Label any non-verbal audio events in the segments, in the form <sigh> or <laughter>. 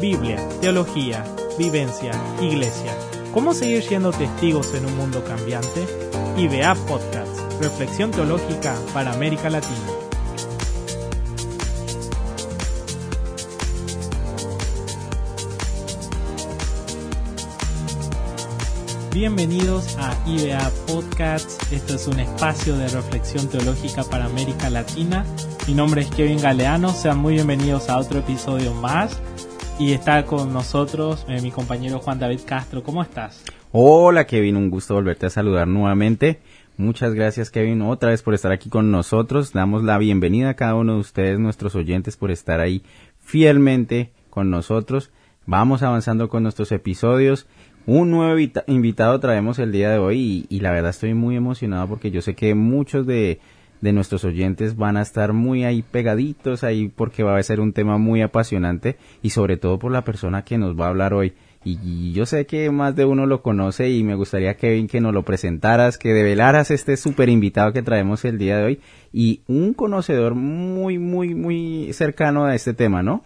Biblia, teología, vivencia, iglesia. ¿Cómo seguir siendo testigos en un mundo cambiante? IBA Podcast, Reflexión Teológica para América Latina. Bienvenidos a IBA Podcast. Esto es un espacio de reflexión teológica para América Latina. Mi nombre es Kevin Galeano. Sean muy bienvenidos a otro episodio más. Y está con nosotros eh, mi compañero Juan David Castro. ¿Cómo estás? Hola Kevin, un gusto volverte a saludar nuevamente. Muchas gracias Kevin otra vez por estar aquí con nosotros. Damos la bienvenida a cada uno de ustedes, nuestros oyentes, por estar ahí fielmente con nosotros. Vamos avanzando con nuestros episodios. Un nuevo invitado traemos el día de hoy y, y la verdad estoy muy emocionado porque yo sé que muchos de de nuestros oyentes van a estar muy ahí pegaditos ahí porque va a ser un tema muy apasionante y sobre todo por la persona que nos va a hablar hoy. Y, yo sé que más de uno lo conoce y me gustaría, Kevin, que nos lo presentaras, que develaras este super invitado que traemos el día de hoy y un conocedor muy, muy, muy cercano a este tema, ¿no?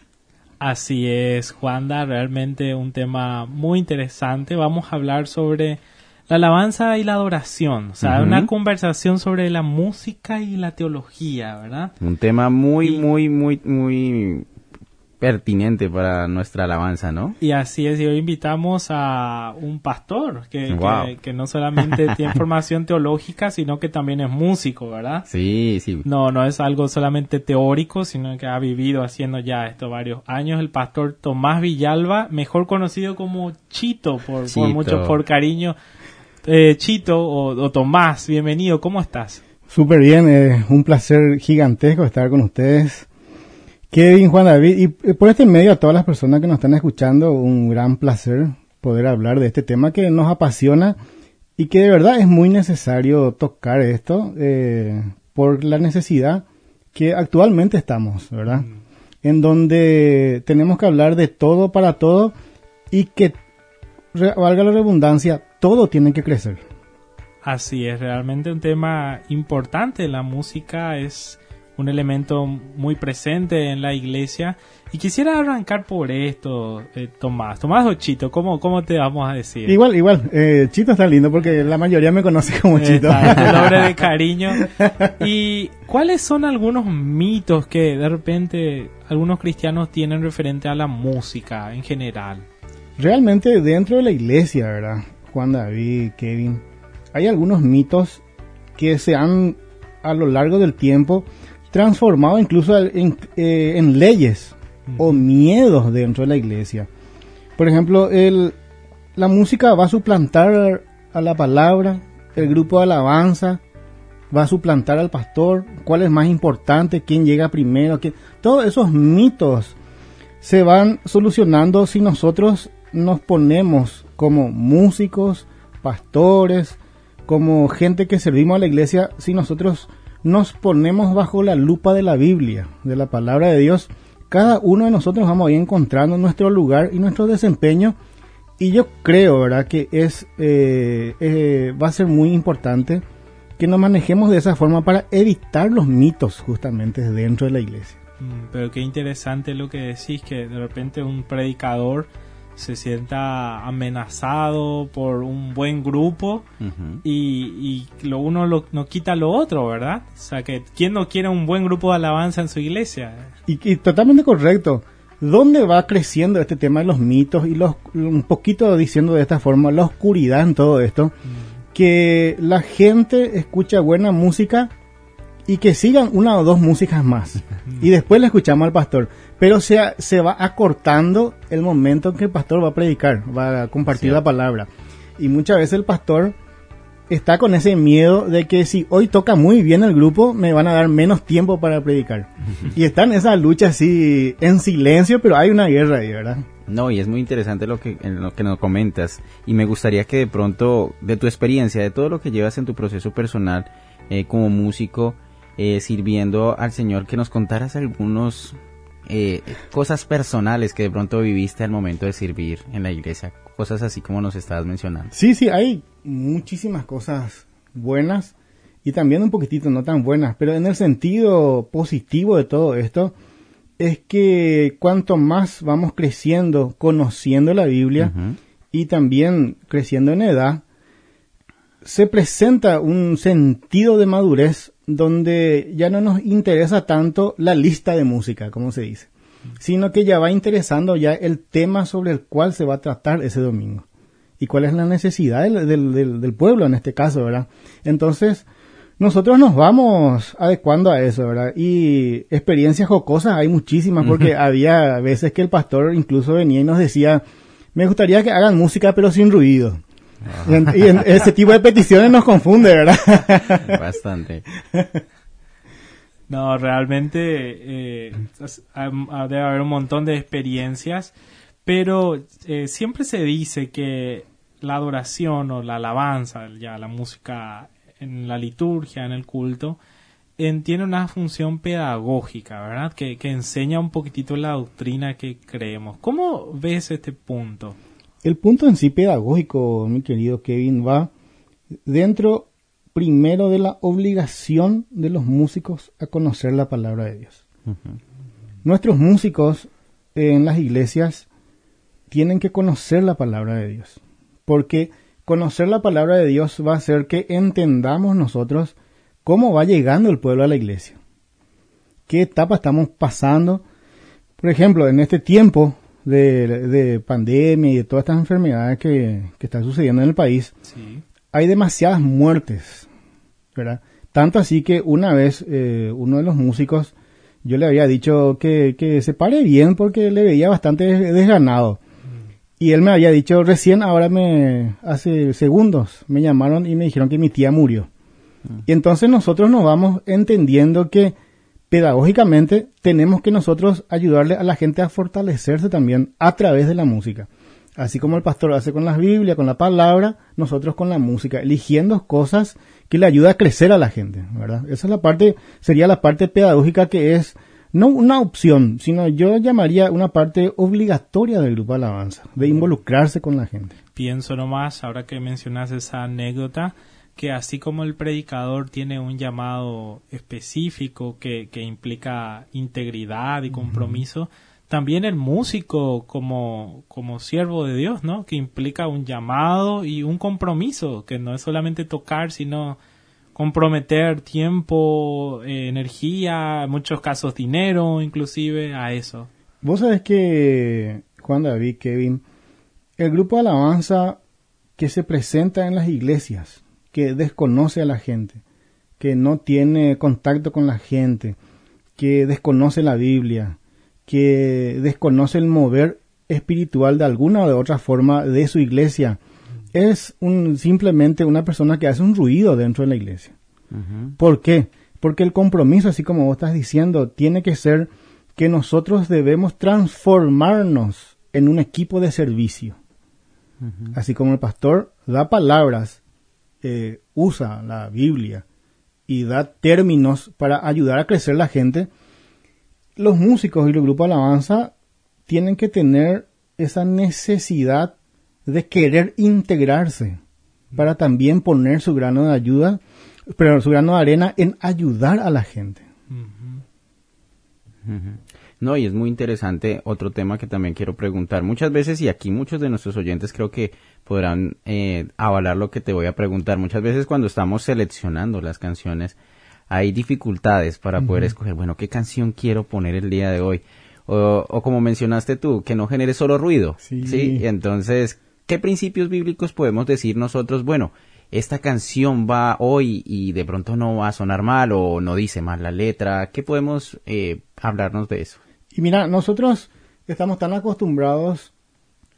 Así es, Juanda, realmente un tema muy interesante. Vamos a hablar sobre la alabanza y la adoración, o sea, una conversación sobre la música y la teología, ¿verdad? Un tema muy, muy, muy, muy pertinente para nuestra alabanza, ¿no? Y así es, y hoy invitamos a un pastor que, que, no solamente <laughs> tiene formación teológica, sino que también es músico, ¿verdad? Sí, sí. No, no es algo solamente teórico, sino que ha vivido haciendo ya esto varios años. El pastor Tomás Villalba, mejor conocido como Chito, por, por mucho, por cariño eh, Chito o, Tomás, bienvenido, ¿cómo estás? Súper bien, es un placer gigantesco estar con ustedes. Kevin, Juan David, y por este medio a todas las personas que nos están escuchando, un gran placer poder hablar de este tema que nos apasiona y que de verdad es muy necesario tocar esto eh, por la necesidad que actualmente estamos, ¿verdad? Mm. En donde tenemos que hablar de todo para todo y que, valga la redundancia, todo tiene que crecer. Así es, realmente un tema importante. La música es un elemento muy presente en la iglesia. Y quisiera arrancar por esto, eh, Tomás. Tomás o Chito, ¿cómo, ¿cómo te vamos a decir? Igual, igual. Eh, Chito está lindo porque la mayoría me conoce como Chito. el nombre de <laughs> cariño. ¿Y cuáles son algunos mitos que de repente algunos cristianos tienen referente a la música en general? Realmente dentro de la iglesia, ¿verdad? Juan David, Kevin, hay algunos mitos que se han a lo largo del tiempo transformado incluso en, eh, leyes o miedos dentro de la iglesia. Por ejemplo, el, la música va a suplantar a la palabra, el grupo de alabanza va a suplantar al pastor, cuál es más importante, quién llega primero, quién... todos esos mitos se van solucionando si nosotros nos ponemos como músicos, pastores, como gente que servimos a la iglesia, si nosotros nos ponemos bajo la lupa de la Biblia, de la palabra de Dios, cada uno de nosotros vamos a encontrando nuestro lugar y nuestro desempeño. Y yo creo, ¿verdad?, que es, eh, eh, va a ser muy importante que nos manejemos de esa forma para evitar los mitos justamente dentro de la iglesia. Mm, pero qué interesante lo que decís, que de repente un predicador se sienta amenazado por un buen grupo y, lo uno lo, no quita lo otro, ¿verdad? O sea, que ¿quién no quiere un buen grupo de alabanza en su iglesia? Y, totalmente correcto. ¿Dónde va creciendo este tema de los mitos y los un poquito diciendo de esta forma la oscuridad en todo esto? Mm. Que la gente escucha buena música y que sigan una o dos músicas más. y después le escuchamos al pastor. Pero se, se va acortando el momento en que el pastor va a predicar, va a compartir la palabra. Y muchas veces el pastor está con ese miedo de que si hoy toca muy bien el grupo, me van a dar menos tiempo para predicar. <laughs> y está en esa lucha así en silencio, pero hay una guerra ahí, ¿verdad? No, y es muy interesante lo que, en lo que nos comentas. Y me gustaría que de pronto, de tu experiencia, de todo lo que llevas en tu proceso personal eh, como músico, eh, sirviendo al Señor, que nos contaras algunos eh, cosas personales que de pronto viviste al momento de servir en la iglesia, cosas así como nos estabas mencionando. Sí, sí, hay muchísimas cosas buenas y también un poquitito no tan buenas, pero en el sentido positivo de todo esto, es que cuanto más vamos creciendo, conociendo la Biblia y también creciendo en edad, se presenta un sentido de madurez donde ya no nos interesa tanto la lista de música, como se dice, sino que ya va interesando ya el tema sobre el cual se va a tratar ese domingo y cuál es la necesidad del, pueblo en este caso, ¿verdad? Entonces, nosotros nos vamos adecuando a eso, ¿verdad? Y experiencias jocosas hay muchísimas porque había veces que el pastor incluso venía y nos decía, me gustaría que hagan música pero sin ruido. Y, ese tipo de peticiones nos confunde, ¿verdad? <laughs> Bastante. No, realmente eh, debe haber un montón de experiencias, pero eh, siempre se dice que la adoración o la alabanza, ya la música en la liturgia, en el culto, tiene una función pedagógica, ¿verdad? Que, que enseña un poquitito la doctrina que creemos. ¿Cómo ves este punto? El punto en sí pedagógico, mi querido Kevin, va dentro primero de la obligación de los músicos a conocer la palabra de Dios. Nuestros músicos en las iglesias tienen que conocer la palabra de Dios, porque conocer la palabra de Dios va a hacer que entendamos nosotros cómo va llegando el pueblo a la iglesia, qué etapa estamos pasando. Por ejemplo, en este tiempo de, pandemia y de todas estas enfermedades que, están sucediendo en el país, hay demasiadas muertes, ¿verdad? Tanto así que una vez eh, uno de los músicos, yo le había dicho que, que se pare bien porque le veía bastante desganado. Mm. Y él me había dicho, recién ahora me, hace segundos, me llamaron y me dijeron que mi tía murió. Mm. Y entonces nosotros nos vamos entendiendo que pedagógicamente tenemos que nosotros ayudarle a la gente a fortalecerse también a través de la música. Así como el pastor hace con la Biblia, con la palabra, nosotros con la música, eligiendo cosas que le ayudan a crecer a la gente, ¿verdad? Esa es la parte, sería la parte pedagógica que es no una opción, sino yo llamaría una parte obligatoria del grupo alabanza, de involucrarse con la gente. Pienso nomás, ahora que mencionas esa anécdota, que así como el predicador tiene un llamado específico que, que implica integridad y compromiso, también el músico como, como siervo de Dios, ¿no? Que implica un llamado y un compromiso, que no es solamente tocar, sino comprometer tiempo, eh, energía, en muchos casos dinero, inclusive, a eso. Vos sabés que, Juan David, Kevin, el grupo de alabanza que se presenta en las iglesias, que desconoce a la gente, que no tiene contacto con la gente, que desconoce la Biblia, que desconoce el mover espiritual de alguna o de otra forma de su iglesia. Es un, simplemente una persona que hace un ruido dentro de la iglesia. ¿Por qué? Porque el compromiso, así como vos estás diciendo, tiene que ser que nosotros debemos transformarnos en un equipo de servicio. Así como el pastor da palabras eh, usa la Biblia y da términos para ayudar a crecer la gente, los músicos y los grupos de alabanza tienen que tener esa necesidad de querer integrarse para también poner su grano de ayuda, pero su grano de arena en ayudar a la gente. No, y es muy interesante otro tema que también quiero preguntar. Muchas veces, y aquí muchos de nuestros oyentes creo que podrán eh, avalar lo que te voy a preguntar. Muchas veces cuando estamos seleccionando las canciones, hay dificultades para poder escoger, bueno, ¿qué canción quiero poner el día de hoy? O, o como mencionaste tú, que no genere solo ruido. Sí. ¿sí? Entonces, ¿qué principios bíblicos podemos decir nosotros? Bueno, esta canción va hoy y de pronto no va a sonar mal o no dice mal la letra. ¿Qué podemos eh, hablarnos de eso? Y mira, nosotros estamos tan acostumbrados,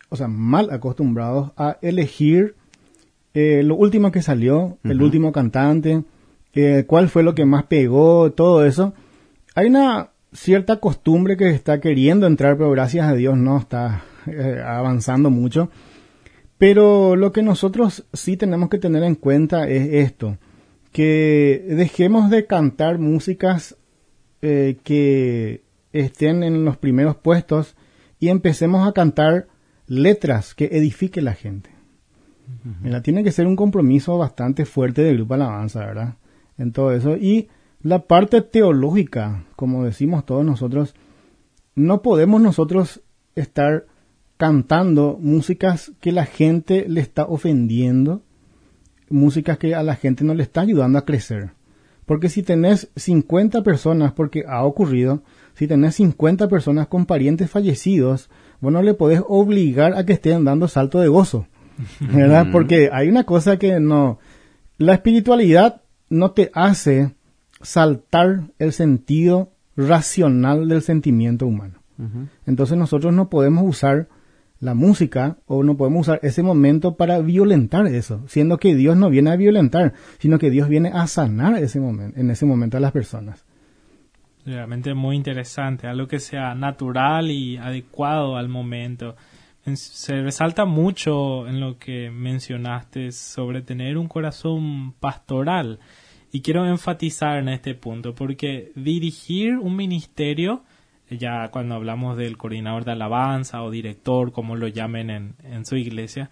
o sea, mal acostumbrados a elegir eh, lo último que salió, el último cantante, eh, cuál fue lo que más pegó, todo eso. Hay una cierta costumbre que está queriendo entrar, pero gracias a Dios no está eh, avanzando mucho. Pero lo que nosotros sí tenemos que tener en cuenta es esto, que dejemos de cantar músicas que estén en los primeros puestos y empecemos a cantar letras que edifiquen la gente. tiene que ser un compromiso bastante fuerte del grupo Alabanza, ¿verdad? En todo eso. Y la parte teológica, como decimos todos nosotros, no podemos nosotros estar cantando músicas que la gente le está ofendiendo, músicas que a la gente no le está ayudando a crecer. Porque si tenés 50 personas, porque ha ocurrido, si tenés 50 personas con parientes fallecidos, vos no le podés obligar a que estén dando salto de gozo. ¿Verdad? Porque hay una cosa que no... La espiritualidad no te hace saltar el sentido racional del sentimiento humano. Entonces nosotros no podemos usar la música o no podemos usar ese momento para violentar eso, siendo que Dios no viene a violentar, sino que Dios viene a sanar ese momento, en ese momento a las personas. Realmente muy interesante, algo que sea natural y adecuado al momento. Se resalta mucho en lo que mencionaste sobre tener un corazón pastoral. Y quiero enfatizar en este punto, porque dirigir un ministerio ya cuando hablamos del coordinador de alabanza o director, como lo llamen en, en su iglesia,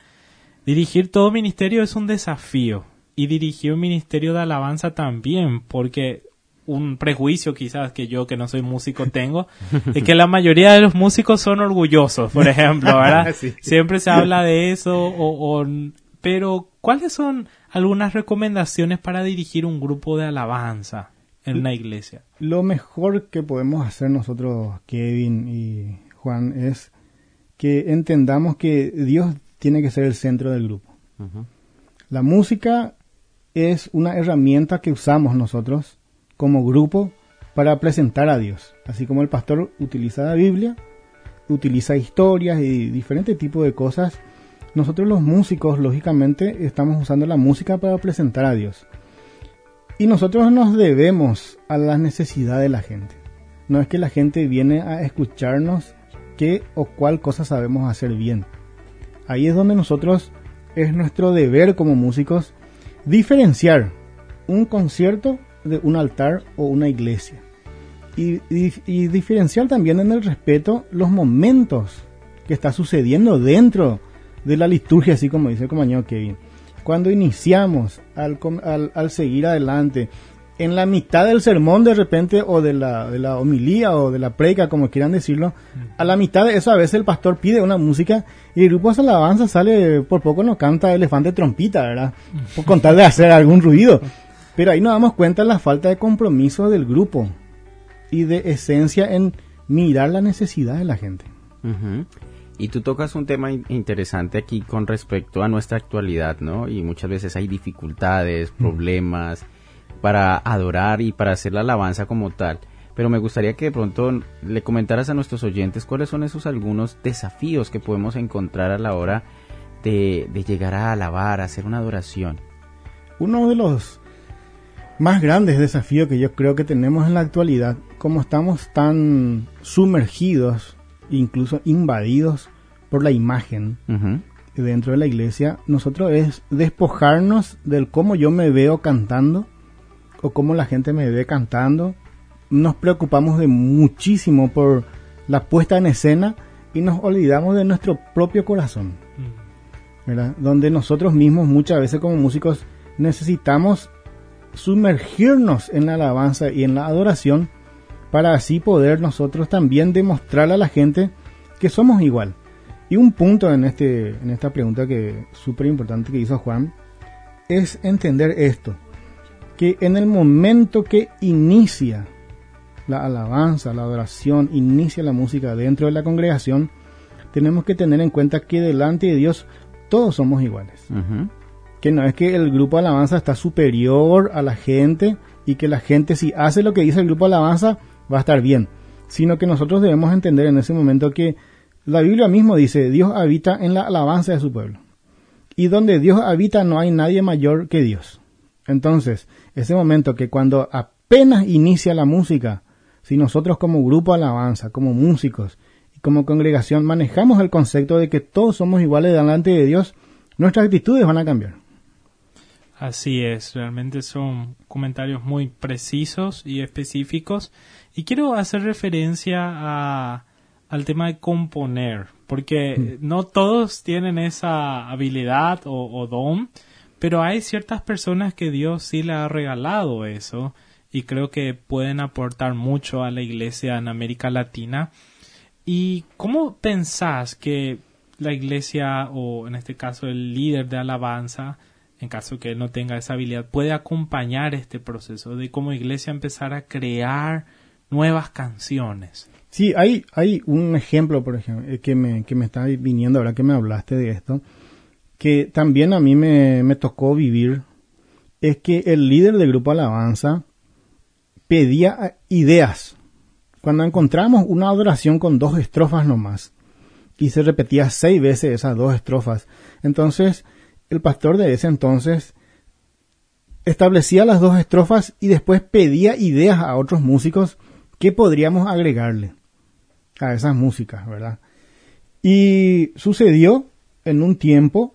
dirigir todo ministerio es un desafío y dirigir un ministerio de alabanza también, porque un prejuicio quizás que yo que no soy músico tengo es que la mayoría de los músicos son orgullosos, por ejemplo, ¿verdad? <laughs> Siempre se habla de eso o, o, pero ¿cuáles son algunas recomendaciones para dirigir un grupo de alabanza? En una iglesia? Lo mejor que podemos hacer nosotros, Kevin y Juan, es que entendamos que Dios tiene que ser el centro del grupo. La música es una herramienta que usamos nosotros como grupo para presentar a Dios. Así como el pastor utiliza la Biblia, utiliza historias y diferentes tipos de cosas, nosotros los músicos, lógicamente, estamos usando la música para presentar a Dios. Y nosotros nos debemos a la necesidad de la gente. No es que la gente viene a escucharnos qué o cuál cosa sabemos hacer bien. Ahí es donde nosotros es nuestro deber como músicos diferenciar un concierto de un altar o una iglesia. Y, diferenciar también en el respeto los momentos que está sucediendo dentro de la liturgia, así como dice el compañero Kevin cuando iniciamos al, al, seguir adelante, en la mitad del sermón de repente, o de la, de la homilía, o de la preca, como quieran decirlo, a la mitad de eso a veces el pastor pide una música y el grupo de alabanza sale, por poco no canta elefante trompita, ¿verdad? Por contar de hacer algún ruido. Pero ahí nos damos cuenta de la falta de compromiso del grupo y de esencia en mirar la necesidad de la gente. Y tú tocas un tema interesante aquí con respecto a nuestra actualidad, ¿no? Y muchas veces hay dificultades, mm. problemas para adorar y para hacer la alabanza como tal. Pero me gustaría que de pronto le comentaras a nuestros oyentes cuáles son esos algunos desafíos que podemos encontrar a la hora de, de llegar a alabar, a hacer una adoración. Uno de los más grandes desafíos que yo creo que tenemos en la actualidad, como estamos tan sumergidos, incluso invadidos por la imagen dentro de la iglesia, nosotros es despojarnos del cómo yo me veo cantando o cómo la gente me ve cantando. Nos preocupamos de muchísimo por la puesta en escena y nos olvidamos de nuestro propio corazón. Mm. Donde nosotros mismos muchas veces como músicos necesitamos sumergirnos en la alabanza y en la adoración para así poder nosotros también demostrarle a la gente que somos igual. Y un punto en, este, en esta pregunta que súper importante que hizo Juan es entender esto, que en el momento que inicia la alabanza, la adoración, inicia la música dentro de la congregación, tenemos que tener en cuenta que delante de Dios todos somos iguales. Que no es que el grupo de alabanza está superior a la gente y que la gente si hace lo que dice el grupo de alabanza va a estar bien, sino que nosotros debemos entender en ese momento que la Biblia mismo dice, Dios habita en la alabanza de su pueblo. Y donde Dios habita no hay nadie mayor que Dios. Entonces, ese momento que cuando apenas inicia la música, si nosotros como grupo alabanza, como músicos y como congregación manejamos el concepto de que todos somos iguales delante de Dios, nuestras actitudes van a cambiar. Así es, realmente son comentarios muy precisos y específicos. Y quiero hacer referencia a al tema de componer, porque mm. no todos tienen esa habilidad o, don, pero hay ciertas personas que Dios sí le ha regalado eso y creo que pueden aportar mucho a la iglesia en América Latina. ¿Y cómo pensás que la iglesia, o en este caso el líder de alabanza, en caso que él no tenga esa habilidad, puede acompañar este proceso de como iglesia empezar a crear nuevas canciones? Sí, hay, hay un ejemplo, por ejemplo, eh, que me, que me está viniendo ahora que me hablaste de esto, que también a mí me, me tocó vivir, es que el líder del grupo Alabanza pedía eh, ideas. Cuando encontramos una adoración con dos estrofas nomás, y se repetía seis veces esas dos estrofas, entonces el pastor de ese entonces establecía las dos estrofas y después pedía ideas a otros músicos que podríamos agregarle a esas músicas, ¿verdad? Y sucedió en un tiempo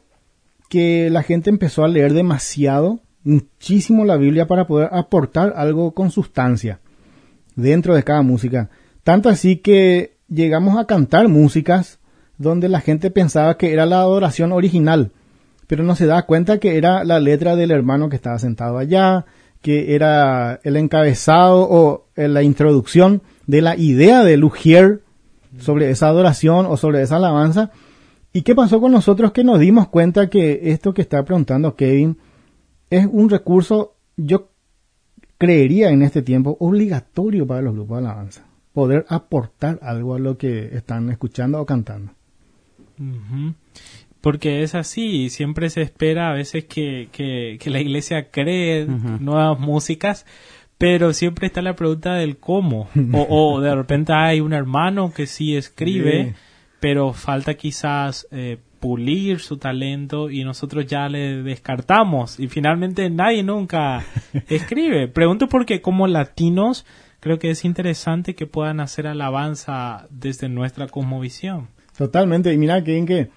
que la gente empezó a leer demasiado, muchísimo la Biblia para poder aportar algo con sustancia dentro de cada música. Tanto así que llegamos a cantar músicas donde la gente pensaba que era la adoración original, pero no se da cuenta que era la letra del hermano que estaba sentado allá, que era el encabezado o la introducción de la idea de Lugier sobre esa adoración o sobre esa alabanza. ¿Y qué pasó con nosotros que nos dimos cuenta que esto que está preguntando Kevin es un recurso, yo creería en este tiempo, obligatorio para los grupos de alabanza? Poder aportar algo a lo que están escuchando o cantando. Porque es así, siempre se espera a veces que, que, la iglesia cree nuevas músicas, pero siempre está la pregunta del cómo. O, <laughs> de repente hay un hermano que sí escribe, pero falta quizás eh, pulir su talento y nosotros ya le descartamos y finalmente nadie nunca <laughs> escribe. Pregunto porque como latinos creo que es interesante que puedan hacer alabanza desde nuestra cosmovisión. Totalmente, y mira que, que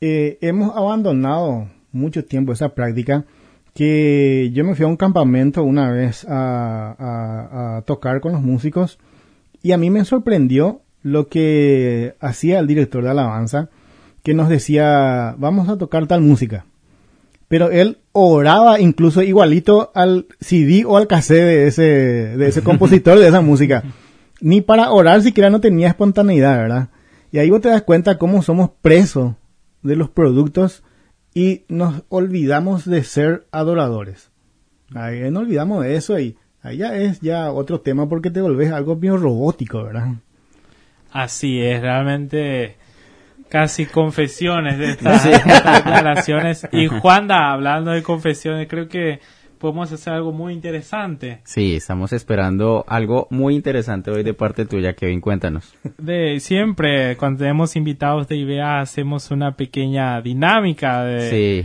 eh, hemos abandonado mucho tiempo esa práctica que yo me fui a un campamento una vez a, tocar con los músicos y a mí me sorprendió lo que hacía el director de alabanza, que nos decía, vamos a tocar tal música. Pero él oraba incluso igualito al CD o al cassette de ese, de ese <laughs> compositor de esa música. Ni para orar siquiera no tenía espontaneidad, ¿verdad? Y ahí vos te das cuenta cómo somos presos de los productos y nos olvidamos de ser adoradores. Ahí nos olvidamos de eso y ahí ya es ya otro tema porque te volvés algo bien robótico, ¿verdad? Así es, realmente casi confesiones de <laughs> estas declaraciones. Y Juanda, hablando de confesiones, creo que podemos hacer algo muy interesante. Sí, estamos esperando algo muy interesante hoy de parte tuya, Kevin, cuéntanos. <laughs> De siempre, cuando tenemos invitados de IBEA, hacemos una pequeña dinámica de,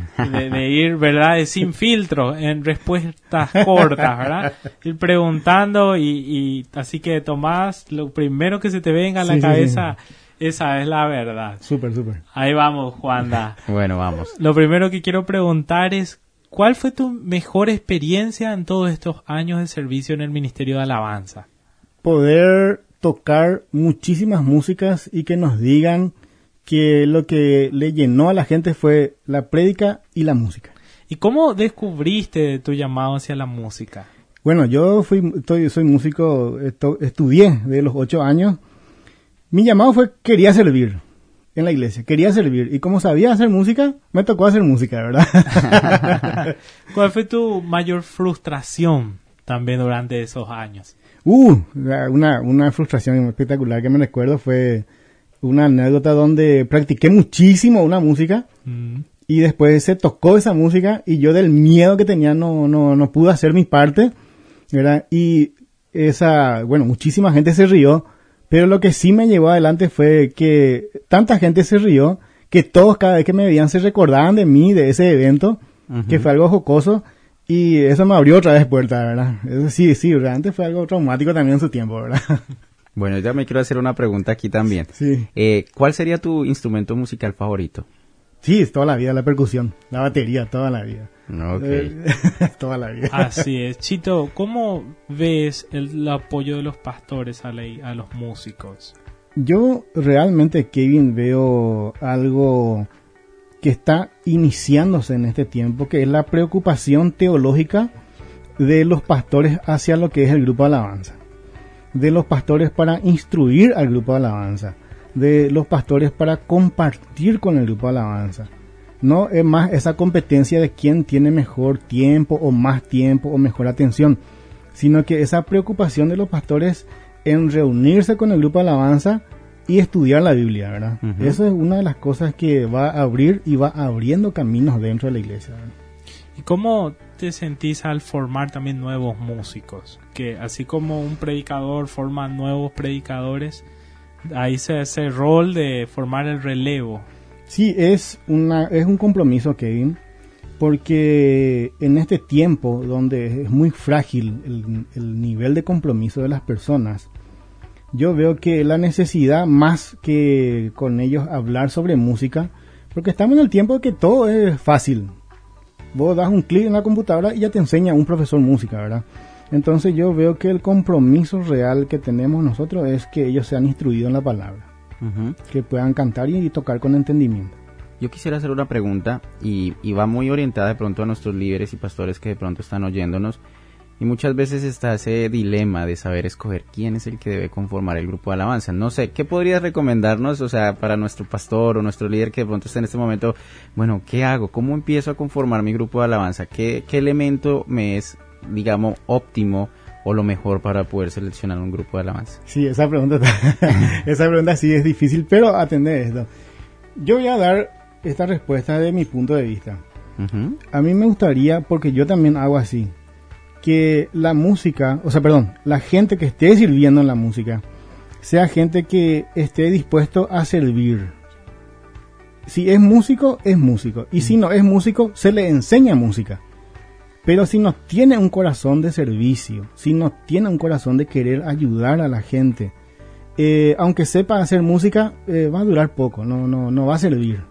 de, ir, ¿verdad? sin <laughs> filtro, en respuestas cortas, ¿verdad? Ir preguntando y, así que Tomás, lo primero que se te venga a la cabeza... Esa es la verdad. Súper, súper. Ahí vamos, Juanda. <laughs> bueno, vamos. Lo primero que quiero preguntar es, ¿Cuál fue tu mejor experiencia en todos estos años de servicio en el Ministerio de Alabanza? Poder tocar muchísimas músicas y que nos digan que lo que le llenó a la gente fue la prédica y la música. ¿Y cómo descubriste tu llamado hacia la música? Bueno, yo fui, soy músico, estudié de los ocho años. Mi llamado fue quería servir en la iglesia. Quería servir. Y como sabía hacer música, me tocó hacer música, ¿verdad? <laughs> <laughs> ¿Cuál fue tu mayor frustración también durante esos años? Uh, una, una frustración espectacular que me recuerdo fue una anécdota donde practiqué muchísimo una música mm. y después se tocó esa música y yo del miedo que tenía no, no, no pude hacer mi parte, ¿verdad? Y esa, bueno, muchísima gente se rió pero lo que sí me llevó adelante fue que tanta gente se rió, que todos cada vez que me veían se recordaban de mí, de ese evento, que fue algo jocoso, y eso me abrió otra vez puerta, ¿verdad? Eso sí, sí, realmente fue algo traumático también en su tiempo, ¿verdad? Bueno, ya me quiero hacer una pregunta aquí también. Sí. Eh, ¿Cuál sería tu instrumento musical favorito? Sí, toda la vida, la percusión, la batería, toda la vida. Ok. <laughs> toda la vida. Así es. Chito, ¿cómo ves el, apoyo de los pastores a, a los músicos? Yo realmente, Kevin, veo algo que está iniciándose en este tiempo, que es la preocupación teológica de los pastores hacia lo que es el grupo de alabanza. De los pastores para instruir al grupo de alabanza. De los pastores para compartir con el grupo de alabanza. No es más esa competencia de quién tiene mejor tiempo o más tiempo o mejor atención, sino que esa preocupación de los pastores en reunirse con el grupo de alabanza y estudiar la Biblia, ¿verdad? Eso es una de las cosas que va a abrir y va abriendo caminos dentro de la iglesia. ¿Y cómo te sentís al formar también nuevos músicos? Que así como un predicador forma nuevos predicadores, ahí se hace el rol de formar el relevo. Sí, es, una, es un compromiso, Kevin, porque en este tiempo donde es muy frágil el, el nivel de compromiso de las personas, yo veo que la necesidad más que con ellos hablar sobre música, porque estamos en el tiempo que todo es fácil. Vos das un clic en la computadora y ya te enseña un profesor música, ¿verdad? Entonces yo veo que el compromiso real que tenemos nosotros es que ellos sean instruidos en la palabra, que puedan cantar y, tocar con entendimiento. Yo quisiera hacer una pregunta y, y va muy orientada de pronto a nuestros líderes y pastores que de pronto están oyéndonos. Y muchas veces está ese dilema de saber escoger quién es el que debe conformar el grupo de alabanza. No sé, ¿qué podrías recomendarnos, o sea, para nuestro pastor o nuestro líder que de pronto está en este momento, bueno, ¿qué hago? ¿Cómo empiezo a conformar mi grupo de alabanza? ¿Qué, qué elemento me es, digamos, óptimo o lo mejor para poder seleccionar un grupo de alabanza? Sí, esa pregunta, <laughs> esa pregunta sí es difícil, pero atender esto. Yo voy a dar esta respuesta de mi punto de vista. A mí me gustaría, porque yo también hago así, que la música, o sea, perdón, la gente que esté sirviendo en la música, sea gente que esté dispuesto a servir. Si es músico, es músico. Y si no es músico, se le enseña música. Pero si no tiene un corazón de servicio, si no tiene un corazón de querer ayudar a la gente, eh, aunque sepa hacer música, eh, va a durar poco, no, no, no va a servir,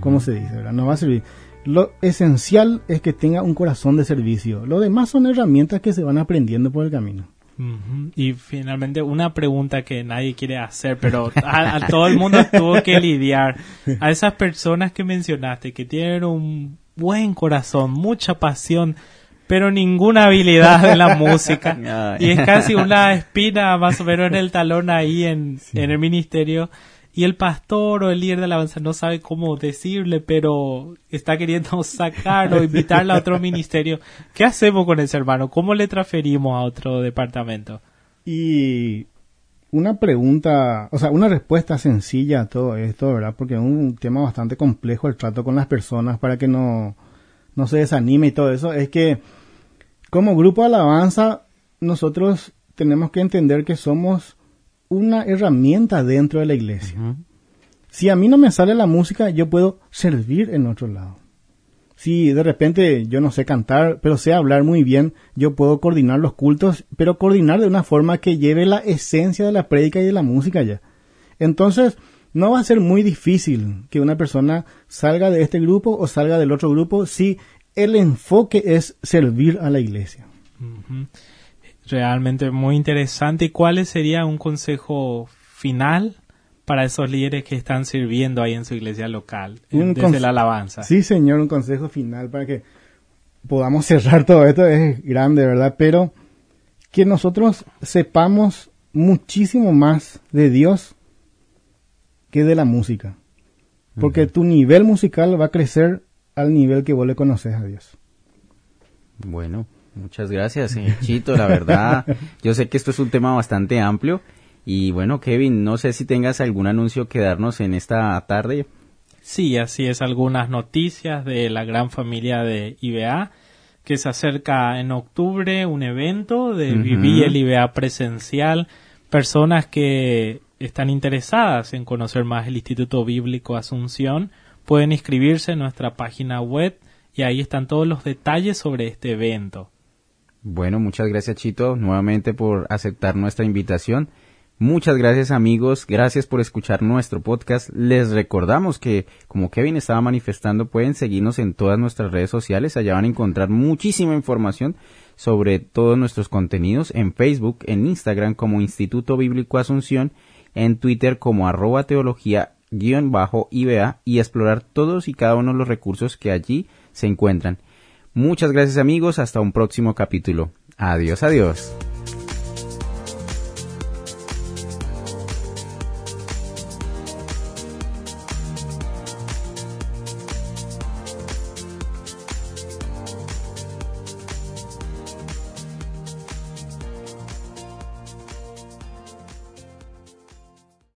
como se dice, ¿verdad? No va a servir. Lo esencial es que tenga un corazón de servicio. Lo demás son herramientas que se van aprendiendo por el camino. Y finalmente una pregunta que nadie quiere hacer, pero a, todo el mundo tuvo que lidiar. A esas personas que mencionaste, que tienen un buen corazón, mucha pasión, pero ninguna habilidad en la <laughs> música. Y es casi una espina más o menos en el talón ahí en, en el ministerio y el pastor o el líder de la alabanza no sabe cómo decirle, pero está queriendo <laughs> sacarlo, invitarle a otro ministerio. ¿Qué hacemos con ese hermano? ¿Cómo le transferimos a otro departamento? Y una pregunta, o sea, una respuesta sencilla a todo esto, ¿verdad? Porque es un tema bastante complejo el trato con las personas para que no, no se desanime y todo eso, es que como grupo de alabanza nosotros tenemos que entender que somos una herramienta dentro de la iglesia. Si a mí no me sale la música, yo puedo servir en otro lado. Si de repente yo no sé cantar, pero sé hablar muy bien, yo puedo coordinar los cultos, pero coordinar de una forma que lleve la esencia de la prédica y de la música ya. Entonces, no va a ser muy difícil que una persona salga de este grupo o salga del otro grupo si el enfoque es servir a la iglesia realmente muy interesante. ¿Y cuál sería un consejo final para esos líderes que están sirviendo ahí en su iglesia local, desde la alabanza? Sí, señor, un consejo final para que podamos <laughs> cerrar todo esto. Es grande, ¿verdad? Pero que nosotros sepamos muchísimo más de Dios que de la música. Porque tu nivel musical va a crecer al nivel que vos le conoces a Dios. Bueno, Muchas gracias, eh, Chito, la verdad. <laughs> Yo sé que esto es un tema bastante amplio. Y bueno, Kevin, no sé si tengas algún anuncio que darnos en esta tarde. Sí, así es, algunas noticias de la gran familia de IBA, que se acerca en octubre un evento de vivir el IBA presencial. Personas que están interesadas en conocer más el Instituto Bíblico Asunción pueden inscribirse en nuestra página web y ahí están todos los detalles sobre este evento. Bueno, muchas gracias Chito nuevamente por aceptar nuestra invitación. Muchas gracias amigos, gracias por escuchar nuestro podcast. Les recordamos que, como Kevin estaba manifestando, pueden seguirnos en todas nuestras redes sociales. Allá van a encontrar muchísima información sobre todos nuestros contenidos en Facebook, en Instagram como Instituto Bíblico Asunción, en Twitter como arroba teología IBA y explorar todos y cada uno de los recursos que allí se encuentran. Muchas gracias amigos, hasta un próximo capítulo. Adiós, adiós.